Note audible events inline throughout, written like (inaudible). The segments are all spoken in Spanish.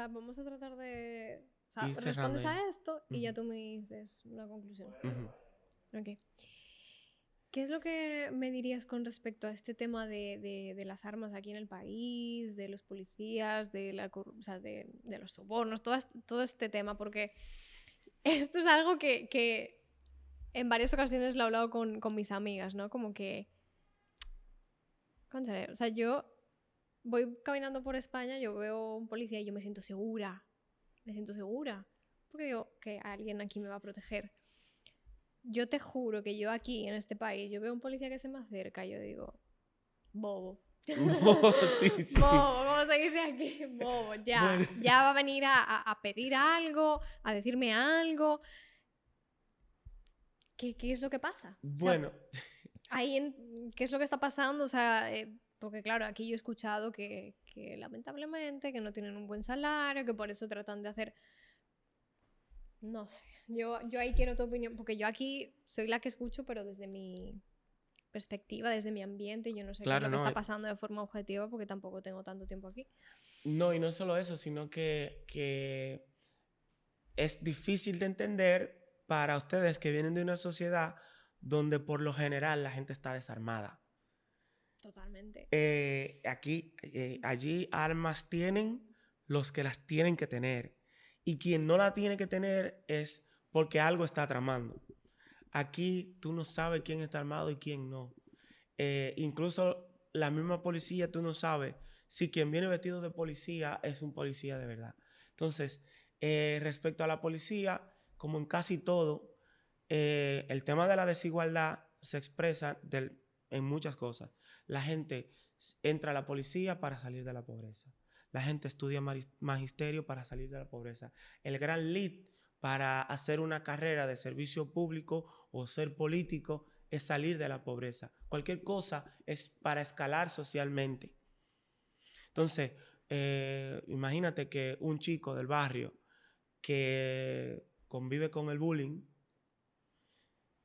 sea, vamos a tratar de... O sea, respondes a esto y ya tú me dices una conclusión. Ujú. Ok. ¿Qué es lo que me dirías con respecto a este tema de, de- de las armas aquí en el país, de los policías, de, la, o sea, de, de los sobornos, todo, todo este tema? Porque esto es algo que, que en varias ocasiones lo he hablado con, con mis amigas, ¿no? Como que... O sea, yo voy caminando por España, yo veo un policía y yo me siento segura. Me siento segura. Porque digo que alguien aquí me va a proteger. Yo te juro que yo aquí, en este país, yo veo un policía que se me acerca y yo digo, bobo. (laughs) sí, sí. Bobo, ¿cómo se dice aquí? Bobo, ya. Bueno. Ya va a venir a, a- a pedir algo, a decirme algo. ¿Qué, qué es lo que pasa? O sea, Bueno, ahí en- ¿Qué es lo que está pasando? O sea, eh, porque claro, aquí yo he escuchado que, que lamentablemente que no tienen un buen salario, que por eso tratan de hacer... No sé, yo, yo ahí quiero tu opinión, porque yo aquí soy la que escucho, pero desde mi perspectiva, desde mi ambiente, yo no sé Claro, qué es lo que no, está eh. pasando de forma objetiva, porque tampoco tengo tanto tiempo aquí. no, y no solo eso, sino que, que es difícil de entender para ustedes que vienen de una sociedad donde por lo general la gente está desarmada. Totalmente. Eh, aquí, eh, allí armas tienen los que las tienen que tener. Y quien no la tiene que tener es porque algo está tramando. Aquí tú no sabes quién está armado y quién no. Eh, incluso la misma policía, tú no sabes si quien viene vestido de policía es un policía de verdad. Entonces, eh, respecto a la policía, como en casi todo, el tema de la desigualdad se expresa del- en muchas cosas. La gente entra a la policía para salir de la pobreza. La gente estudia magisterio para salir de la pobreza. El gran lead para hacer una carrera de servicio público o ser político es salir de la pobreza. Cualquier cosa es para escalar socialmente. Entonces, eh, imagínate que un chico del barrio que convive con el bullying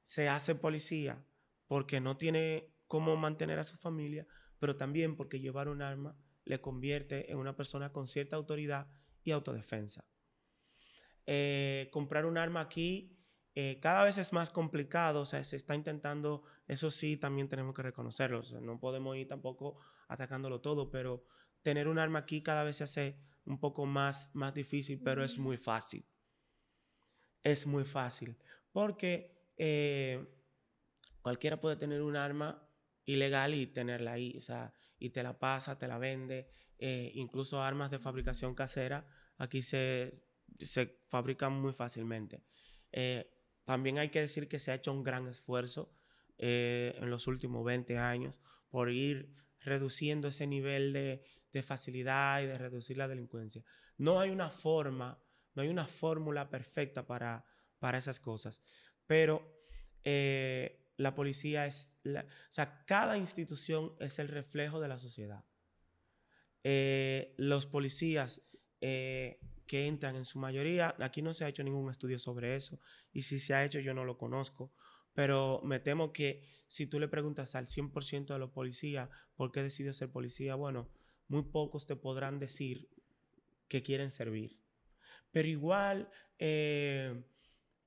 se hace policía porque no tiene cómo mantener a su familia, pero también porque llevar un arma le convierte en una persona con cierta autoridad y autodefensa. Eh, comprar un arma aquí eh, cada vez es más complicado, o sea, se está intentando, eso sí, también tenemos que reconocerlo, no podemos ir tampoco atacándolo todo, pero tener un arma aquí cada vez se hace un poco más, más difícil, pero es muy fácil. Es muy fácil, porque eh, cualquiera puede tener un arma ilegal y tenerla ahí, o sea, y te la pasa, te la vende, eh, incluso armas de fabricación casera, aquí se, se fabrican muy fácilmente. Eh, también hay que decir que se ha hecho un gran esfuerzo eh, en los últimos 20 años por ir reduciendo ese nivel de, de facilidad y de reducir la delincuencia. No hay una forma, no hay una fórmula perfecta para, para esas cosas, pero eh, la policía es, o sea, cada institución es el reflejo de la sociedad. Eh, los policías eh, que entran en su mayoría, aquí no se ha hecho ningún estudio sobre eso, y si se ha hecho yo no lo conozco, pero me temo que si tú le preguntas al 100% de los policías por qué decidió ser policía, bueno, muy pocos te podrán decir que quieren servir. Pero igual, eh,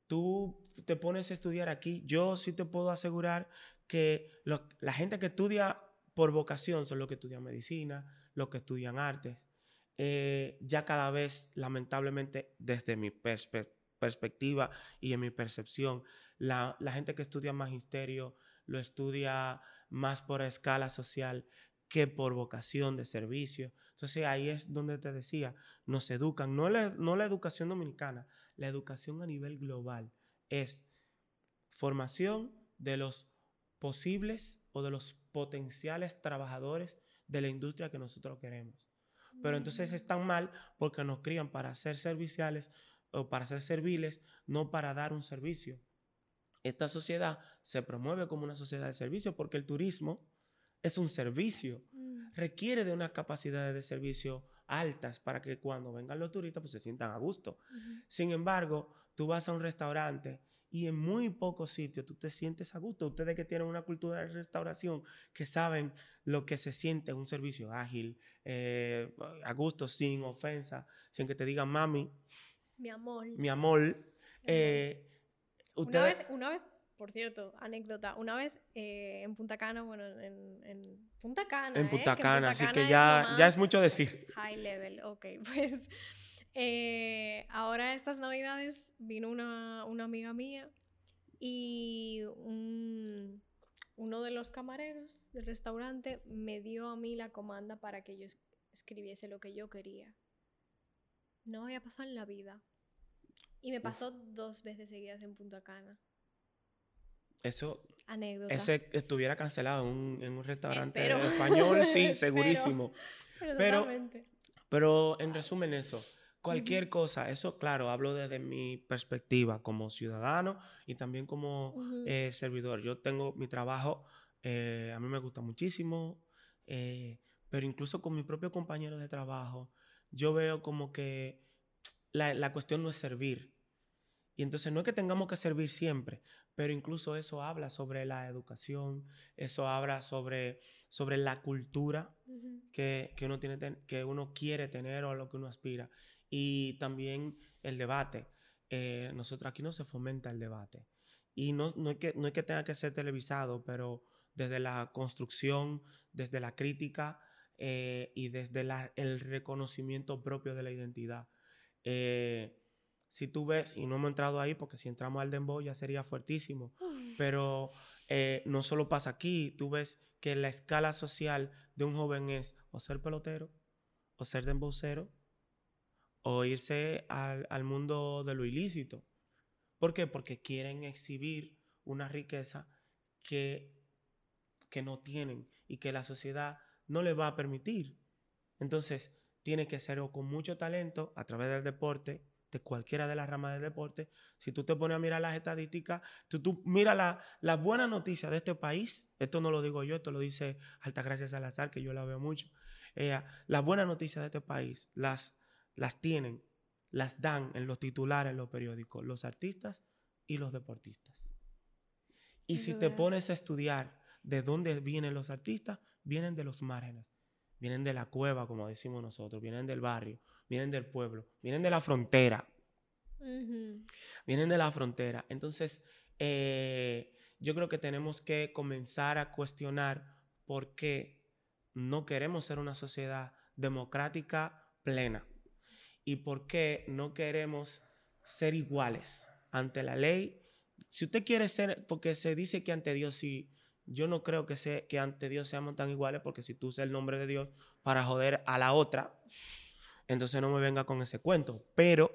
tú te pones a estudiar aquí, yo sí te puedo asegurar que la gente que estudia por vocación son los que estudian medicina, los que estudian artes. Eh, ya cada vez, lamentablemente, desde mi perspe- perspectiva y en mi percepción, la, la gente que estudia magisterio lo estudia más por escala social que por vocación de servicio. Entonces ahí es donde te decía, nos educan, no la, no la educación dominicana, la educación a nivel global es formación de los posibles o de los potenciales trabajadores de la industria que nosotros queremos. Pero entonces están mal porque nos crían para ser serviciales o para ser serviles, no para dar un servicio. Esta sociedad se promueve como una sociedad de servicio porque el turismo es un servicio Mm, requiere de unas capacidades de servicio altas para que cuando vengan los turistas pues se sientan a gusto. Sin embargo, tú vas a un restaurante Y en muy pocos sitios tú te sientes a gusto. Ustedes que tienen una cultura de restauración, que saben lo que se siente un servicio ágil, eh, a gusto, sin ofensa, sin que te digan mami. Mi amor. Mi amor. Eh, una, vez, una vez, por cierto, anécdota, una vez eh, en Punta Cana, bueno, en, Punta Cana. En Punta Cana, así que ya, ya es mucho decir. High level, ok, (laughs) pues eh, ahora estas navidades vino una, amiga mía y uno de los camareros del restaurante me dio a mí la comanda para que yo escribiese lo que yo quería. No había pasado en la vida. Y me pasó dos veces seguidas en Punta Cana. Eso. Anécdota. Ese estuviera cancelado en un, restaurante español, sí, (laughs) segurísimo. pero, pero en resumen, eso. Cualquier cosa, eso claro, hablo desde mi perspectiva como ciudadano y también como eh, servidor. Yo tengo mi trabajo, eh, a mí me gusta muchísimo, eh, pero incluso con mi propio compañero de trabajo, yo veo como que la, la, cuestión no es servir. Y entonces no es que tengamos que servir siempre, pero incluso eso habla sobre la educación, eso habla sobre, sobre la cultura que, que, uno tiene, que uno quiere tener o a lo que uno aspira y también el debate. Eh, nosotros aquí no se fomenta el debate. Y no, no, es que, no es que tenga que ser televisado, pero desde la construcción, desde la crítica eh, y desde la, el reconocimiento propio de la identidad. Eh, si tú ves, y no hemos entrado ahí porque si entramos al dembow ya sería fuertísimo, pero no solo pasa aquí, tú ves que la escala social de un joven es o ser pelotero, o ser dembowcero, o irse al, mundo de lo ilícito. ¿Por qué? Porque quieren exhibir una riqueza que, que no tienen y que la sociedad no les va a permitir. Entonces, tiene que ser o con mucho talento a través del deporte, de cualquiera de las ramas del deporte. Si tú te pones a mirar las estadísticas, tú, tú mira la, la buena noticia de este país, esto no lo digo yo, esto lo dice Altagracia Salazar, que yo la veo mucho. Ella, la buena noticia de este país, las las tienen, las dan en los titulares, en los periódicos, los artistas y los deportistas. Y si te pones a estudiar de dónde vienen los artistas, vienen de los márgenes, vienen de la cueva, como decimos nosotros, vienen del barrio, vienen del pueblo, vienen de la frontera. Vienen de la frontera. Entonces, eh, yo creo que tenemos que comenzar a cuestionar por qué no queremos ser una sociedad democrática plena y por qué no queremos ser iguales ante la ley. Si usted quiere ser, porque se dice que ante Dios sí, yo no creo que, se, que ante Dios seamos tan iguales, porque si tú usas el nombre de Dios para joder a la otra, entonces no me venga con ese cuento. Pero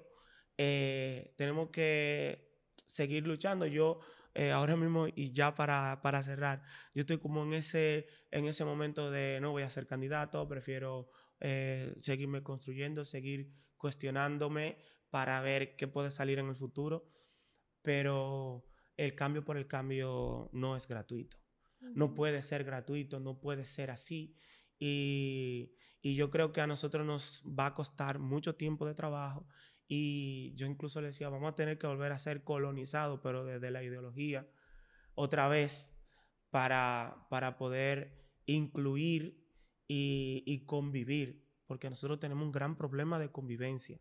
eh, tenemos que seguir luchando. Yo eh, ahora mismo, y ya para, para, cerrar, yo estoy como en ese, en ese momento de no voy a ser candidato, prefiero eh, seguirme construyendo, seguir cuestionándome para ver qué puede salir en el futuro, pero el cambio por el cambio no es gratuito. No puede ser gratuito, no puede ser así. Y, y, yo creo que a nosotros nos va a costar mucho tiempo de trabajo. Y yo incluso le decía, vamos a tener que volver a ser colonizados, pero desde la ideología, otra vez, para, para poder incluir y, y convivir porque nosotros tenemos un gran problema de convivencia,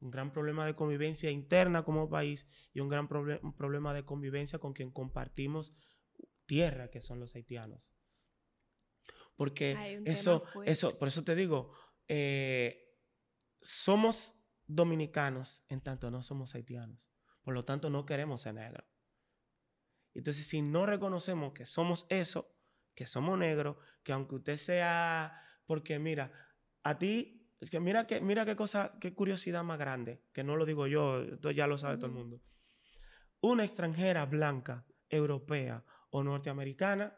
un gran problema de convivencia interna como país y un gran problema de convivencia con quien compartimos tierra, que son los haitianos. Porque eso, eso, por eso te digo, eh, somos dominicanos en tanto no somos haitianos. Por lo tanto, no queremos ser negros. Entonces, si no reconocemos que somos eso, que somos negros, que aunque usted sea, porque mira, a ti, es que mira, que, mira qué cosa, qué curiosidad más grande, que no lo digo yo, esto ya lo sabe todo el mundo. Una extranjera blanca, europea o norteamericana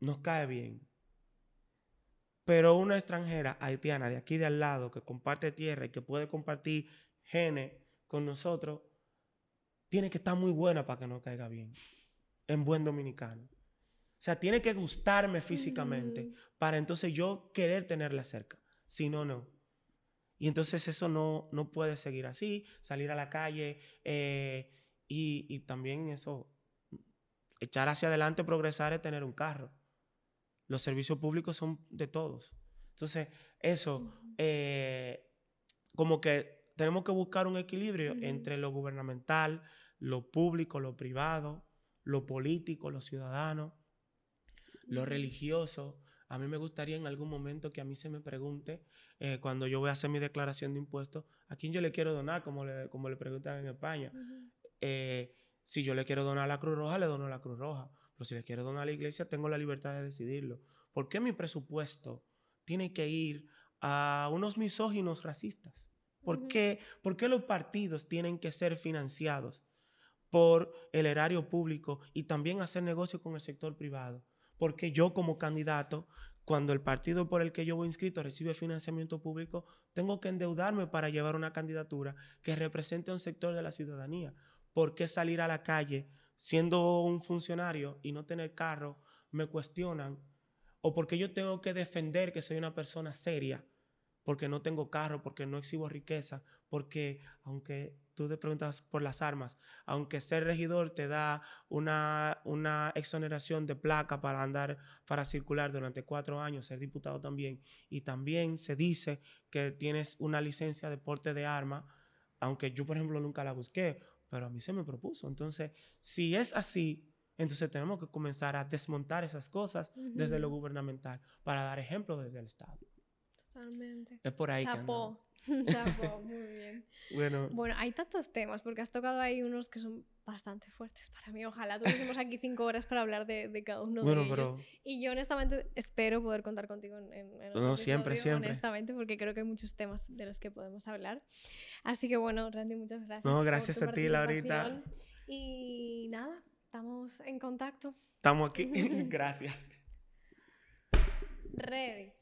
nos cae bien. Pero una extranjera haitiana de aquí de al lado que comparte tierra y que puede compartir genes con nosotros, tiene que estar muy buena para que nos caiga bien. En buen dominicano. O sea, tiene que gustarme físicamente para entonces yo querer tenerla cerca. Si no, no. Y entonces eso no, no puede seguir así, salir a la calle eh, Y, y también eso, echar hacia adelante, progresar es tener un carro. Los servicios públicos son de todos. Entonces, eso, eh, como que tenemos que buscar un equilibrio entre lo gubernamental, lo público, lo privado, lo político, los ciudadanos, lo religioso. A mí me gustaría en algún momento que a mí se me pregunte, eh, cuando yo voy a hacer mi declaración de impuestos, a quién yo le quiero donar, como le, como le preguntan en España. Eh, si yo le quiero donar a la Cruz Roja, le dono a la Cruz Roja. Pero si le quiero donar a la iglesia, tengo la libertad de decidirlo. ¿Por qué mi presupuesto tiene que ir a unos misóginos racistas? ¿Por, qué, por qué los partidos tienen que ser financiados por el erario público y también hacer negocio con el sector privado? Porque yo como candidato, cuando el partido por el que yo voy inscrito recibe financiamiento público, tengo que endeudarme para llevar una candidatura que represente a un sector de la ciudadanía. ¿Por qué salir a la calle siendo un funcionario y no tener carro? Me cuestionan. O porque yo tengo que defender que soy una persona seria, porque no tengo carro, porque no exhibo riqueza, porque aunque tú te preguntas por las armas, aunque ser regidor te da una, una exoneración de placa para andar, para circular durante cuatro años, ser diputado también, y también se dice que tienes una licencia de porte de arma, aunque yo, por ejemplo, nunca la busqué, pero a mí se me propuso. Entonces, si es así, entonces tenemos que comenzar a desmontar esas cosas desde lo gubernamental para dar ejemplo desde el Estado. Totalmente. Es por ahí que. Chapó. (laughs) Chapó, muy bien. (laughs) Bueno, Bueno, hay tantos temas, porque has tocado ahí unos que son bastante fuertes para mí. Ojalá tuviésemos aquí cinco horas para hablar de, de cada uno bueno, de ellos. pero Y yo honestamente espero poder contar contigo en, en, en No, siempre, siempre. Honestamente, porque creo que hay muchos temas de los que podemos hablar. Así que bueno, Randy, muchas gracias. No, por gracias tu a ti, Laurita. Y nada, estamos en contacto. estamos aquí. (laughs) Gracias. Ready.